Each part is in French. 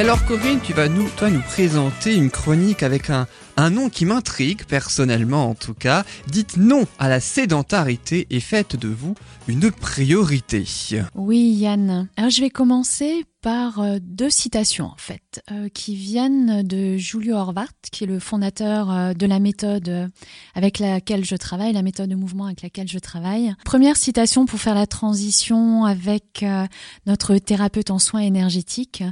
Alors Corinne, tu vas nous présenter une chronique avec un, un nom qui m'intrigue, personnellement en tout cas. Dites non à la sédentarité et faites de vous une priorité. Oui Yann. Alors je vais commencer par euh, deux citations en fait, euh, qui viennent de Julio Horvath, qui est le fondateur euh, de la méthode avec laquelle je travaille, la méthode de mouvement avec laquelle je travaille. Première citation pour faire la transition avec notre thérapeute en soins énergétiques.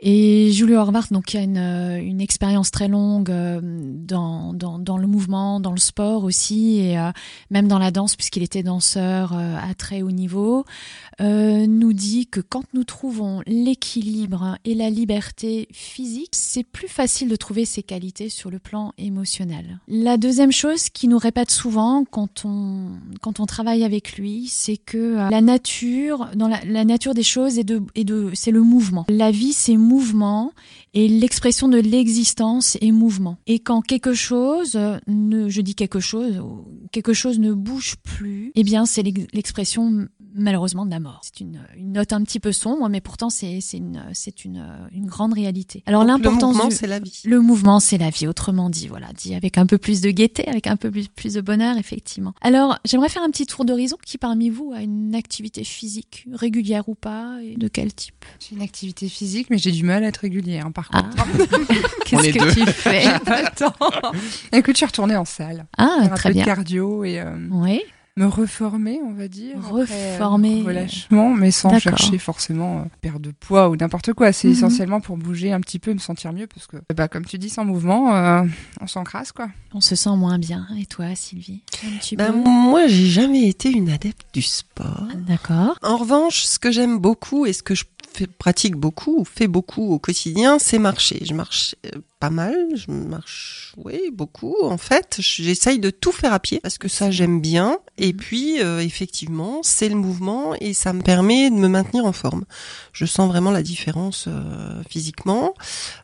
Et Julio Horvath, donc qui a une, expérience très longue dans, dans, dans, le mouvement, dans le sport aussi, et même dans la danse, puisqu'il était danseur à très haut niveau, nous dit que quand nous trouvons les l'équilibre et la liberté physique, c'est plus facile de trouver ces qualités sur le plan émotionnel. La deuxième chose qui nous répète souvent quand on, quand on travaille avec lui, c'est que euh, la nature, dans la, nature des choses est de, est de, c'est le mouvement. La vie, c'est mouvement et l'expression de l'existence est mouvement. Et quand quelque chose ne, je dis quelque chose, quelque chose ne bouge plus, eh bien, c'est l'expression malheureusement de la mort. C'est une, une, note un petit peu sombre, mais pourtant c'est une c'est une, une grande réalité. Alors l'importance le mouvement c'est la vie. Le mouvement c'est la vie, autrement dit, voilà, dit avec un peu plus de gaieté, avec un peu plus, plus de bonheur effectivement. Alors j'aimerais faire un petit tour d'horizon qui parmi vous a une activité physique régulière ou pas et de quel type? J'ai une activité physique, mais j'ai du mal à être régulière hein, par ah. contre. Qu'est-ce que tu fais? Pas le temps. Écoute, je suis retournée en salle. Ah, faire très un peu bien. De cardio et. Euh... Oui me reformer, on va dire. Reformer. relâchement, mais sans chercher forcément euh, perdre de poids ou n'importe quoi. C'est Mhm. essentiellement pour bouger un petit peu, me sentir mieux, parce que, bah, comme tu dis, sans mouvement, euh, on s'encrasse, quoi. On se sent moins bien. Et toi, Sylvie peu? moi, j'ai jamais été une adepte du sport. D'accord. En revanche, ce que j'aime beaucoup et ce que je pratique beaucoup, ou fais beaucoup au quotidien, c'est marcher. Je marche euh, pas mal, je marche, oui, beaucoup. En fait, j'essaye de tout faire à pied parce que ça, j'aime bien. Et puis, euh, effectivement, c'est le mouvement et ça me permet de me maintenir en forme. Je sens vraiment la différence euh, physiquement.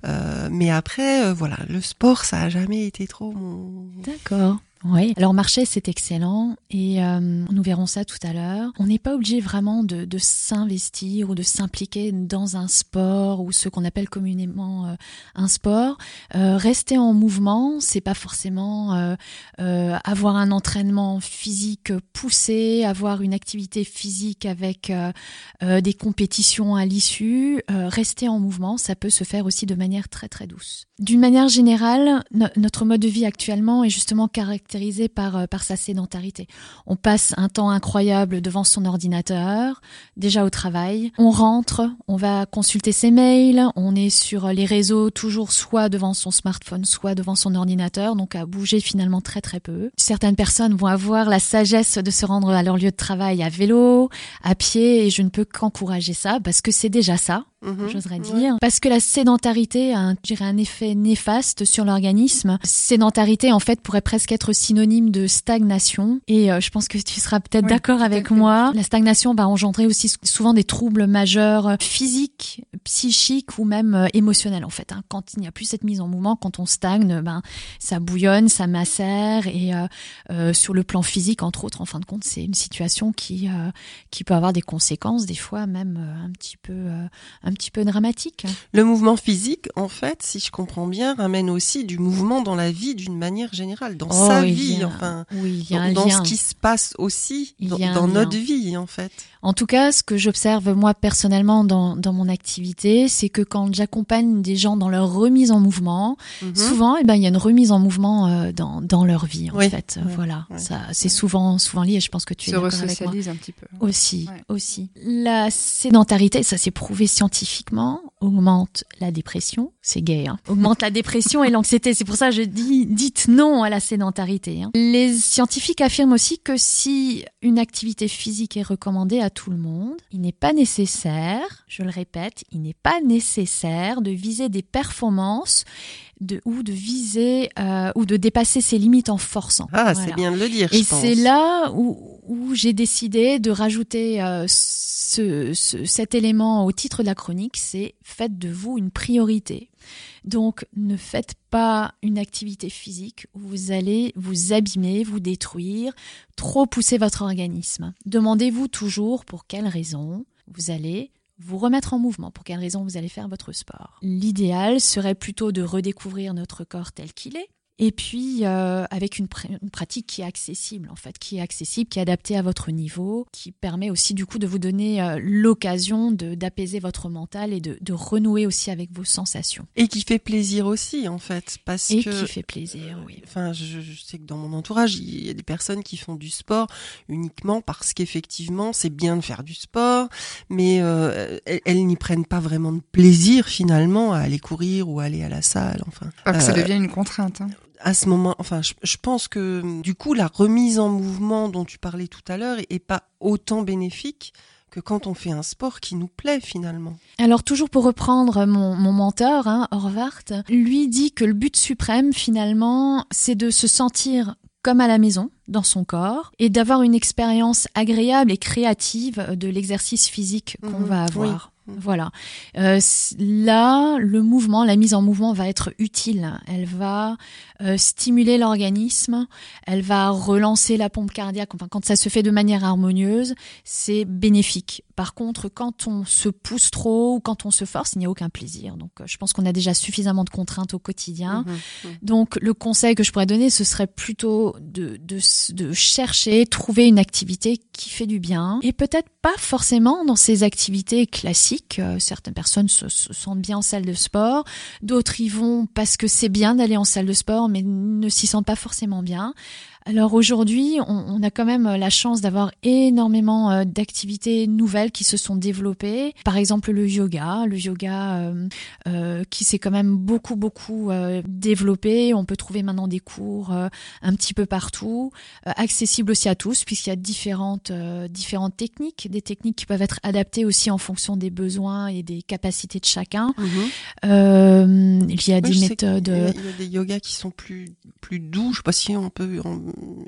Euh, mais après, euh, voilà, le sport, ça a jamais été trop mon... D'accord. Oui. Alors marcher, c'est excellent et euh, nous verrons ça tout à l'heure. On n'est pas obligé vraiment de, de s'investir ou de s'impliquer dans un sport ou ce qu'on appelle communément euh, un sport. Euh, rester en mouvement, c'est pas forcément euh, euh, avoir un entraînement physique poussé, avoir une activité physique avec euh, des compétitions à l'issue. Rester en mouvement, ça peut se faire aussi de manière très très douce. D'une manière générale, no- notre mode de vie actuellement est justement caractérisé par, euh, par sa sédentarité. On passe un temps incroyable devant son ordinateur, déjà au travail. On rentre, on va consulter ses mails, on est sur les réseaux toujours soit devant son smartphone, soit devant son ordinateur, donc à bouger finalement très très peu. Certaines personnes vont avoir la sagesse de se rendre à leur lieu de travail à vélo, à pied, et je ne peux qu'encourager ça parce que c'est déjà ça Mhm. j'oserais Ouais. dire. Parce que la sédentarité a un, un effet néfaste sur l'organisme. Sédentarité, en fait, pourrait presque être synonyme de stagnation. Et euh, je pense que tu seras peut-être d'accord avec moi. La stagnation va engendrer aussi sou- souvent des troubles majeurs euh, physiques, psychiques ou même euh, émotionnels, en fait. hein. Quand il n'y a plus cette mise en mouvement, quand on stagne, ben, ça bouillonne, ça macère. Et euh, euh, sur le plan physique, entre autres, en fin de compte, c'est une situation qui, euh, qui peut avoir des conséquences, des fois même un petit peu... euh, un petit peu dramatique. Le mouvement physique, en fait, si je comprends bien, ramène aussi du mouvement dans la vie d'une manière générale, dans sa Oh, il vie, a- enfin, oui, il y a dans, ce qui se passe aussi dans, notre vie, en fait. En tout cas, ce que j'observe moi personnellement dans, dans mon activité, c'est que quand j'accompagne des gens dans leur remise en mouvement, Mhm. souvent, eh ben, il y a une remise en mouvement euh, dans, dans leur vie, en Oui. fait. Ouais. Voilà, Ouais. ça, c'est souvent, souvent lié. Je pense que tu es d'accord avec moi. resocialise un petit peu. Aussi, Ouais. aussi. La sédentarité, ça s'est prouvé scientifiquement, augmente la dépression. C'est gay, hein. Augmente la dépression et l'anxiété. C'est pour ça que je dis, dites non à la sédentarité. hein. Les scientifiques affirment aussi que si une activité physique est recommandée à tout le monde, il n'est pas nécessaire, je le répète, il n'est pas nécessaire de viser des performances de, ou de viser euh, ou de dépasser ses limites en forçant. Ah, Voilà. c'est bien de le dire, Et c'est là où, où j'ai décidé de rajouter euh, ce, ce- cet élément au titre de la chronique, c'est faites de vous une priorité. Donc ne faites pas une activité physique où vous allez vous abîmer, vous détruire, trop pousser votre organisme. Demandez-vous toujours pour quelles raisons vous allez vous remettre en mouvement, pour quelle raison vous allez faire votre sport. L'idéal serait plutôt de redécouvrir notre corps tel qu'il est, et puis euh, avec une, une, pratique qui est accessible en fait, qui est accessible, qui est adaptée à votre niveau, qui permet aussi du coup de vous donner euh, l'occasion d'apaiser votre mental et de, de, renouer aussi avec vos sensations. Et qui fait plaisir aussi en fait, parce et que qui fait plaisir, oui. Enfin, je, je, sais que dans mon entourage, il y a des personnes qui font du sport uniquement parce qu'effectivement c'est bien de faire du sport, mais euh, elles, elles n'y prennent pas vraiment de plaisir finalement à aller courir ou à aller à la salle. Enfin, Pas que ça devient une contrainte. Hein à ce moment, enfin, je, je, pense que du coup, la remise en mouvement dont tu parlais tout à l'heure est pas autant bénéfique que quand on fait un sport qui nous plaît finalement. Alors toujours pour reprendre mon, mon mentor, hein, Horvath, lui dit que le but suprême finalement, c'est de se sentir comme à la maison, dans son corps, et d'avoir une expérience agréable et créative de l'exercice physique qu'on Mhm, va avoir. oui. Voilà. Euh, là, le mouvement, la mise en mouvement va être utile. Elle va euh, stimuler l'organisme, elle va relancer la pompe cardiaque. Enfin, quand ça se fait de manière harmonieuse, c'est bénéfique. Par contre, quand on se pousse trop ou quand on se force, il n'y a aucun plaisir. Donc, euh, je pense qu'on a déjà suffisamment de contraintes au quotidien. Mhm. Donc, le conseil que je pourrais donner, ce serait plutôt de, de, de chercher, trouver une activité qui fait du bien. Et peut-être pas forcément dans ces activités classiques. Euh, certaines personnes se, se, sentent bien en salle de sport. D'autres y vont parce que c'est bien d'aller en salle de sport, mais ne s'y sentent pas forcément bien. Alors aujourd'hui, on, on, a quand même la chance d'avoir énormément euh, d'activités nouvelles qui se sont développées. Par exemple, le yoga, le yoga euh, euh, qui s'est quand même beaucoup beaucoup euh, développé. On peut trouver maintenant des cours euh, un petit peu partout, euh, accessibles aussi à tous puisqu'il y a différentes euh, différentes techniques, des techniques qui peuvent être adaptées aussi en fonction des besoins et des capacités de chacun. Mhm. il y a Oui, des méthodes. qu'il y a- Il y a des yogas qui sont plus plus doux. Je sais pas si on peut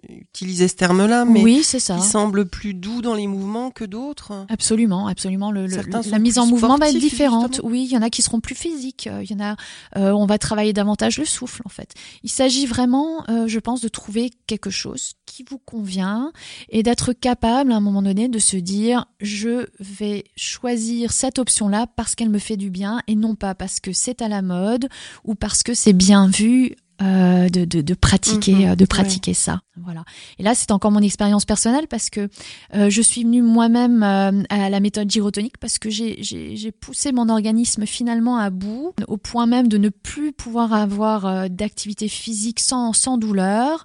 utiliser ce terme-là, mais oui, c'est ça. qui semblent plus doux dans les mouvements que d'autres. Absolument, absolument. Le, le- la mise en mouvement va être différente. justement. Oui, il y en a qui seront plus physiques. euh, Il y en a, euh, on va travailler davantage le souffle en fait. Il s'agit vraiment, euh, je pense, de trouver quelque chose qui vous convient et d'être capable à un moment donné de se dire, je vais choisir cette option-là parce qu'elle me fait du bien et non pas parce que c'est à la mode ou parce que c'est bien vu. Euh, de, de, de pratiquer Mhm, euh, de pratiquer ça. Voilà. Et là c'est encore mon expérience personnelle parce que euh, je suis venue moi-même euh, à la méthode gyrotonique parce que j'ai- poussé mon organisme finalement à bout, au point même de ne plus pouvoir avoir euh, d'activité physique sans, sans douleur,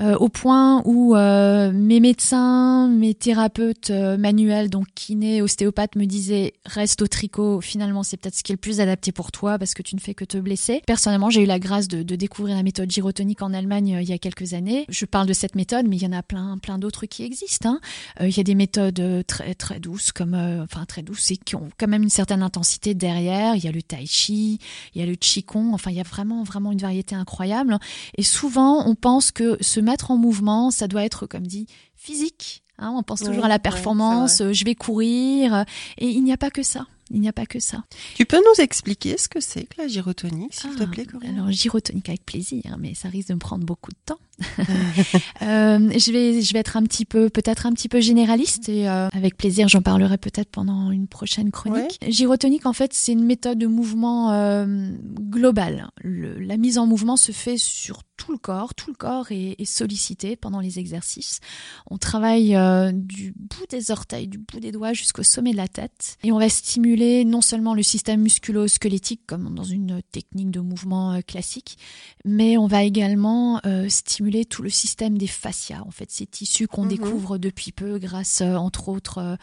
euh, au point où euh, mes médecins, mes thérapeutes manuels, donc kinés, ostéopathes, me disaient reste au tricot, finalement c'est peut-être ce qui est le plus adapté pour toi parce que tu ne fais que te blesser. Personnellement, j'ai eu la grâce de, de découvrir la méthode gyrotonique en Allemagne euh, il y a quelques années. Je parle de cette méthode, mais il y en a plein, plein d'autres qui existent. Hein. Euh, Il y a des méthodes euh, très très douces, comme enfin très douces et qui ont quand même une certaine intensité derrière. Il y a le tai chi, il y a le qigong. Enfin, il y a vraiment vraiment une variété incroyable. Et souvent, on pense que se mettre en mouvement, ça doit être, comme dit, physique. Hein, on pense toujours à la performance. je vais courir, et il n'y a pas que ça. Il n'y a pas que ça. Tu peux nous expliquer ce que c'est que la gyrotonique, s'il te Ah, plaît, Corinne? Alors gyrotonique avec plaisir, mais ça risque de me prendre beaucoup de temps. Euh, je vais, je vais être un petit peu, peut-être un petit peu généraliste et euh, avec plaisir, j'en parlerai peut-être pendant une prochaine chronique. Gyrotonique, en fait, c'est une méthode de mouvement euh, global. Le- la mise en mouvement se fait sur tout le corps, tout le corps est, est sollicité pendant les exercices. On travaille euh, du bout des orteils, du bout des doigts jusqu'au sommet de la tête, et on va stimuler non seulement le système musculo-squelettique comme dans une technique de mouvement classique, mais on va également euh, stimuler tout le système des fascias, en fait, ces tissus qu'on Mhm. découvre depuis peu grâce, euh, entre autres, euh,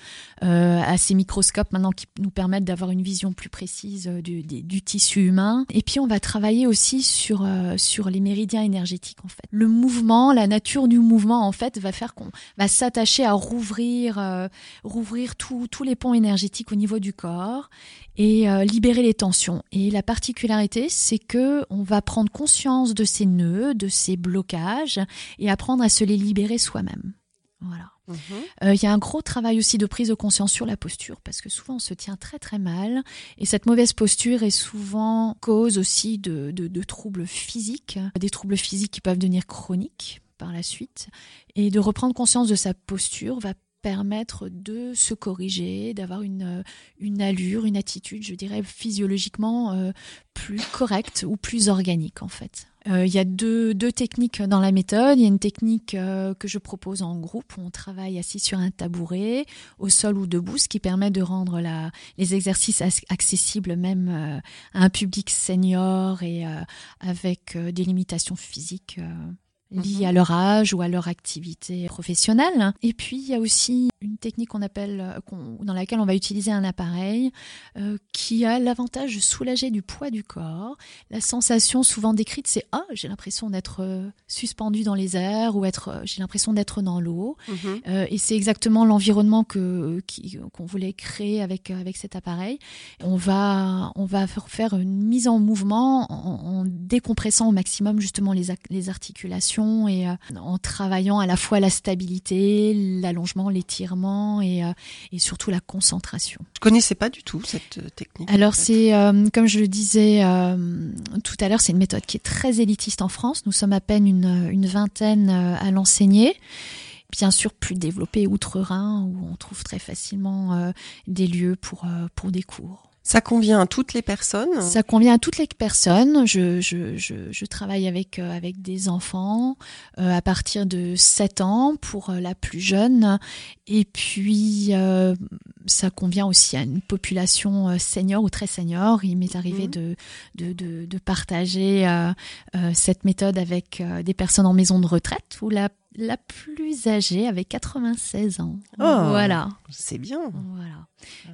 euh, à ces microscopes maintenant qui nous permettent d'avoir une vision plus précise du, du- du tissu humain. Et puis, on va travailler aussi sur, euh, sur les méridiens énergétiques, en fait. Le mouvement, la nature du mouvement, en fait, va faire qu'on va s'attacher à rouvrir, euh, rouvrir tous tous les ponts énergétiques au niveau du corps et libérer les tensions. Et la particularité, c'est que on va prendre conscience de ces nœuds, de ces blocages et apprendre à se les libérer soi-même. Voilà. Mhm. Euh, Il y a un gros travail aussi de prise de conscience sur la posture parce que souvent on se tient très très mal et cette mauvaise posture est souvent cause aussi de, de, de troubles physiques, des troubles physiques qui peuvent devenir chroniques par la suite et de reprendre conscience de sa posture va permettre de se corriger, d'avoir une, une allure, une attitude, je dirais, physiologiquement euh, plus correcte ou plus organique en fait. Euh, il y a deux, deux, techniques dans la méthode. Il y a une technique euh, que je propose en groupe où on travaille assis sur un tabouret, au sol ou debout, ce qui permet de rendre la, les exercices accessibles même euh, à un public senior et avec des limitations physiques liées mhm. à leur âge ou à leur activité professionnelle. Et puis il y a aussi une technique qu'on appelle, dans laquelle on va utiliser un appareil euh, qui a l'avantage de soulager du poids du corps. La sensation souvent décrite, c'est ah j'ai l'impression d'être euh, suspendu dans les airs ou être euh, j'ai l'impression d'être dans l'eau. Mhm. et c'est exactement l'environnement que qu'on voulait créer avec avec cet appareil. On va on va faire une mise en mouvement en, décompressant au maximum justement les les articulations et en travaillant à la fois la stabilité, l'allongement, l'étirement et, euh, et surtout la concentration. Je connaissais pas du tout cette euh, technique. Alors c'est, euh, comme je le disais tout à l'heure, c'est une méthode qui est très élitiste en France. Nous sommes à peine une, une vingtaine à l'enseigner bien sûr plus développée outre-Rhin où on trouve très facilement des lieux pour, pour des cours. Ça convient à toutes les personnes? Ça convient à toutes les personnes. Je, je, je, je travaille avec, euh, avec des enfants euh, à partir de 7 ans pour euh, la plus jeune. Et puis, euh, ça convient aussi à une population senior ou très senior. Il m'est arrivé mmh. de, de, de, de, partager cette méthode avec des personnes en maison de retraite où la la plus âgée avait 96 ans. Oh, voilà. C'est bien. Voilà.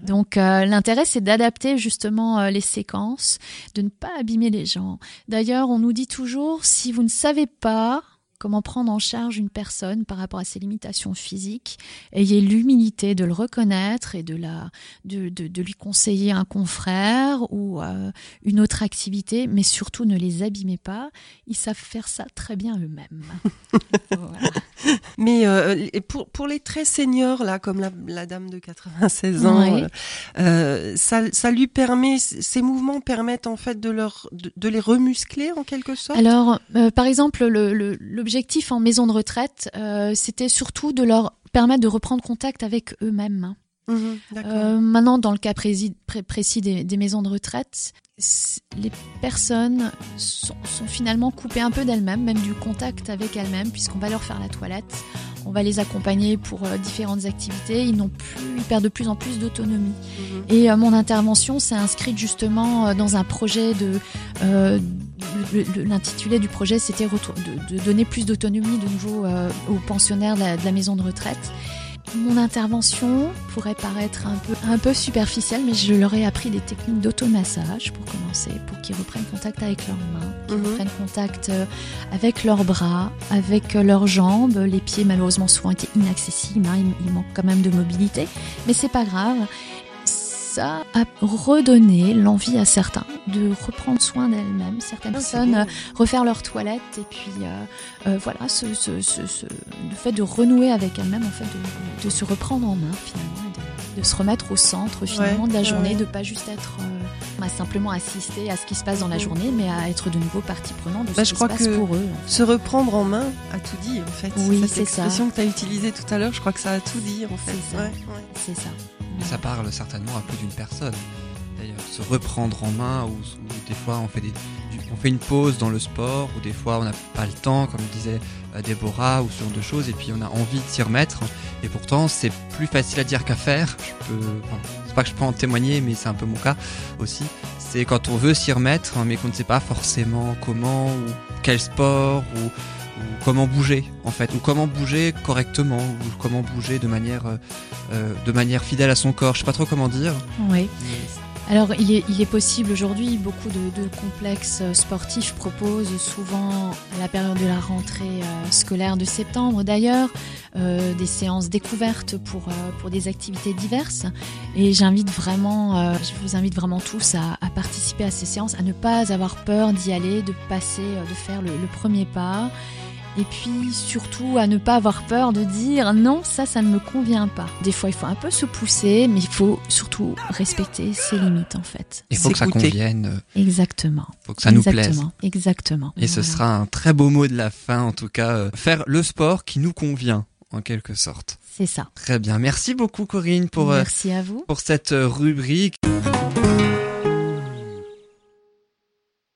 Donc euh, l'intérêt c'est d'adapter justement euh, les séquences, de ne pas abîmer les gens. D'ailleurs, on nous dit toujours si vous ne savez pas comment prendre en charge une personne par rapport à ses limitations physiques. Ayez l'humilité de le reconnaître et de, la, de, de, lui conseiller un confrère ou euh, une autre activité, mais surtout ne les abîmez pas. Ils savent faire ça très bien eux-mêmes. Mais euh, pour, pour les très seniors, là, comme la, la dame de 96 ans, euh, ça, ça lui permet, ces mouvements permettent en fait de, leur, de, les remuscler en quelque sorte? Alors, par exemple, le, le l'objectif en maison de retraite, euh, c'était surtout de leur permettre de reprendre contact avec eux-mêmes. Mhm, euh, maintenant, dans le cas précis, des, maisons de retraite, les personnes sont, finalement coupées un peu d'elles-mêmes, même du contact avec elles-mêmes, puisqu'on va leur faire la toilette, on va les accompagner pour euh, différentes activités. Ils n'ont plus, ils perdent de plus en plus d'autonomie. Mhm. Et mon intervention s'est inscrite justement dans un projet de l'intitulé du projet, c'était de, de, donner plus d'autonomie de nouveau euh, aux pensionnaires de la, maison de retraite. Mon intervention pourrait paraître un peu, un peu superficielle, mais je leur ai appris des techniques d'automassage pour commencer, pour qu'ils reprennent contact avec leurs mains, qu'ils mhm. reprennent contact euh, avec leurs bras, avec euh, leurs jambes. Les pieds, malheureusement, souvent étaient inaccessibles. Hein, il, il manque quand même de mobilité, mais c'est pas grave ça a redonné l'envie à certains de reprendre soin d'elles-mêmes. Certaines ah, personnes euh, refaire leur toilette et puis euh, euh, voilà, ce, ce, ce, le fait de renouer avec elles-mêmes, en fait, de, de, se reprendre en main finalement, de, de se remettre au centre finalement de la journée, de pas juste être à simplement assister à ce qui se passe dans la journée, mais à être de nouveau partie prenante de ce bah, qui se passe pour eux. Se reprendre en main a tout dit en fait. Oui, c'est ça. L'expression que tu as utilisée tout à l'heure, je crois que ça a tout dit en fait. C'est ça. C'est ça. Ça parle certainement à plus d'une personne. D'ailleurs, se reprendre en main, ou, des fois on fait, on fait une pause dans le sport, ou des fois on n'a pas le temps, comme disait euh, Déborah, ou ce genre de choses, et puis on a envie de s'y remettre. Et pourtant, c'est plus facile à dire qu'à faire. Je peux, c'est pas que je peux en témoigner, mais c'est un peu mon cas aussi. C'est quand on veut s'y remettre, mais qu'on ne sait pas forcément comment, ou quel sport, ou comment bouger en fait, ou comment bouger correctement, ou comment bouger de manière, euh, euh, de manière fidèle à son corps. Je sais pas trop comment dire. Oui. Alors, il est, possible aujourd'hui, beaucoup de, complexes sportifs proposent souvent à la période de la rentrée euh, scolaire de septembre d'ailleurs euh, des séances découvertes pour, pour des activités diverses. Et j'invite vraiment, je vous invite vraiment tous à, participer à ces séances, à ne pas avoir peur d'y aller, de passer, de faire le premier pas et puis surtout à ne pas avoir peur de dire non, ça, ça ne me convient pas. Des fois, il faut un peu se pousser, mais il faut surtout respecter ses limites en fait. Il faut que ça convienne. Exactement. Il faut que ça nous plaise. Exactement. Et ce sera un très beau mot de la fin en tout cas. Euh, faire le sport qui nous convient en quelque sorte. C'est ça. Très bien. Merci beaucoup Corinne pour, euh, Merci à vous. pour cette euh, rubrique.